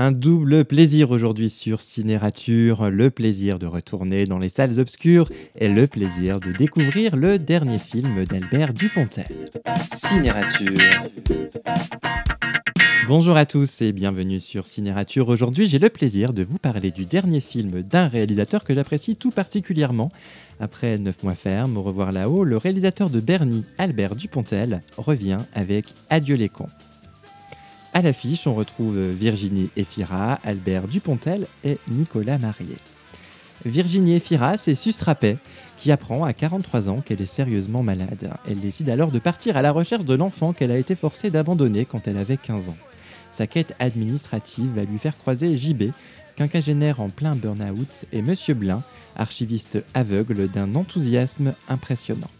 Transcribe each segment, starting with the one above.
Un double plaisir aujourd'hui sur Cinérature, le plaisir de retourner dans les salles obscures et le plaisir de découvrir le dernier film d'Albert Dupontel. Cinérature. Bonjour à tous et bienvenue sur Cinérature. Aujourd'hui, j'ai le plaisir de vous parler du dernier film d'un réalisateur que j'apprécie tout particulièrement. Après 9 mois ferme, au revoir là-haut, le réalisateur de Bernie, Albert Dupontel, revient avec Adieu les cons. À l'affiche, on retrouve Virginie Efira, Albert Dupontel et Nicolas Marié. Virginie Efira, c'est Sustrapet, qui apprend à 43 ans qu'elle est sérieusement malade. Elle décide alors de partir à la recherche de l'enfant qu'elle a été forcée d'abandonner quand elle avait 15 ans. Sa quête administrative va lui faire croiser JB, quinquagénaire en plein burn-out, et Monsieur Blin, archiviste aveugle d'un enthousiasme impressionnant.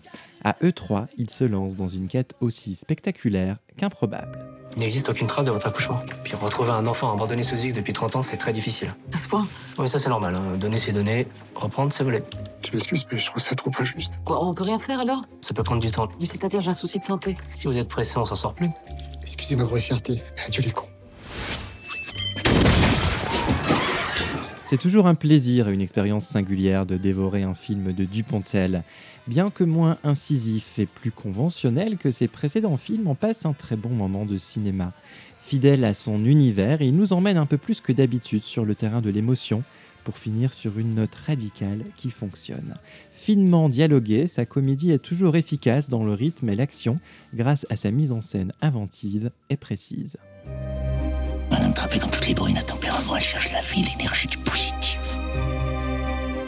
À eux trois, ils se lancent dans une quête aussi spectaculaire qu'improbable. Il n'existe aucune trace de votre accouchement. Puis retrouver un enfant abandonné sous X depuis 30 ans, c'est très difficile. À ce point Oui, ça c'est normal. hein. Donner c'est donner, reprendre c'est voler. Je m'excuse, mais je trouve ça trop injuste. Quoi, on peut rien faire alors? Ça peut prendre du temps. C'est-à-dire, j'ai un souci de santé. Si vous êtes pressé, on s'en sort plus. Excusez ma grossièreté. Adieu les cons. C'est toujours un plaisir et une expérience singulière de dévorer un film de Dupontel. Bien que moins incisif et plus conventionnel que ses précédents films, on passe un très bon moment de cinéma. Fidèle à son univers, il nous emmène un peu plus que d'habitude sur le terrain de l'émotion pour finir sur une note radicale qui fonctionne. Finement dialoguée, sa comédie est toujours efficace dans le rythme et l'action grâce à sa mise en scène inventive et précise. Trappé, comme toutes les brunes à tempérament, elle cherche la vie, l'énergie du positif.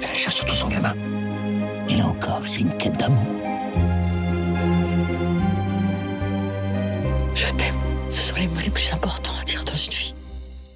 Elle cherche surtout son gamin. Et là encore, c'est une quête d'amour. Je t'aime. Ce sont les mots les plus importants à dire dans une vie.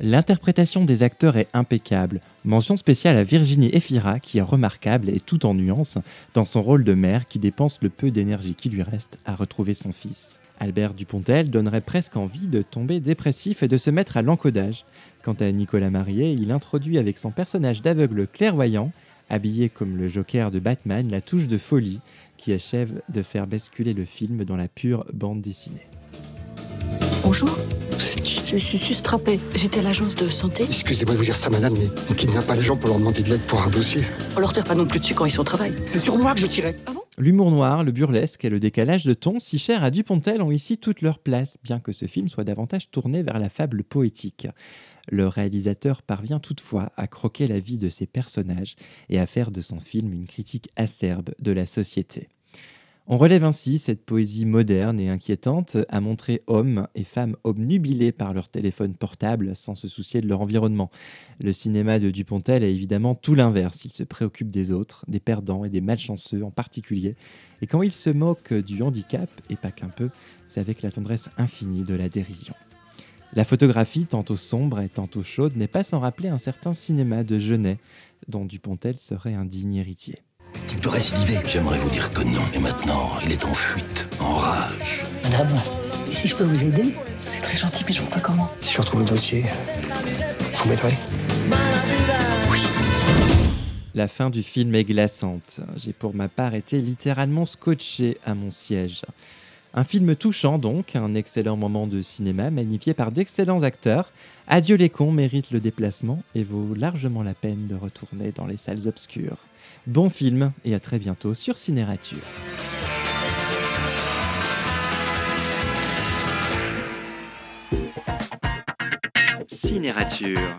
L'interprétation des acteurs est impeccable. Mention spéciale à Virginie Efira qui est remarquable et tout en nuances dans son rôle de mère qui dépense le peu d'énergie qui lui reste à retrouver son fils. Albert Dupontel donnerait presque envie de tomber dépressif et de se mettre à l'encodage. Quant à Nicolas Marié, il introduit avec son personnage d'aveugle clairvoyant, habillé comme le Joker de Batman, la touche de folie qui achève de faire basculer le film dans la pure bande dessinée. Bonjour, Vous êtes qui je suis sustrapée. J'étais à l'agence de santé. Excusez-moi de vous dire ça, madame, mais on kidnappe pas les gens pour leur demander de l'aide pour un dossier. On leur tire pas non plus dessus quand ils sont au travail. C'est sur moi que je tirais. L'humour noir, le burlesque et le décalage de ton, si chers à Dupontel, ont ici toute leur place, bien que ce film soit davantage tourné vers la fable poétique. Le réalisateur parvient toutefois à croquer la vie de ses personnages et à faire de son film une critique acerbe de la société. On relève ainsi cette poésie moderne et inquiétante à montrer hommes et femmes obnubilés par leur téléphone portable sans se soucier de leur environnement. Le cinéma de Dupontel est évidemment tout l'inverse. Il se préoccupe des autres, des perdants et des malchanceux en particulier. Et quand il se moque du handicap, et pas qu'un peu, c'est avec la tendresse infinie de la dérision. La photographie, tantôt sombre et tantôt chaude, n'est pas sans rappeler un certain cinéma de Genet, dont Dupontel serait un digne héritier. Est-ce qu'il peut récidiver J'aimerais vous dire que non. Et maintenant, il est en fuite, en rage. Madame, si je peux vous aider C'est très gentil, mais je vois pas comment. Si je retrouve le dossier, vous m'aiderez? La fin du film est glaçante. J'ai pour ma part été littéralement scotché à mon siège. Un film touchant donc, un excellent moment de cinéma magnifié par d'excellents acteurs. Adieu les cons mérite le déplacement et vaut largement la peine de retourner dans les salles obscures. Bon film et à très bientôt sur Cinérature. Cinérature.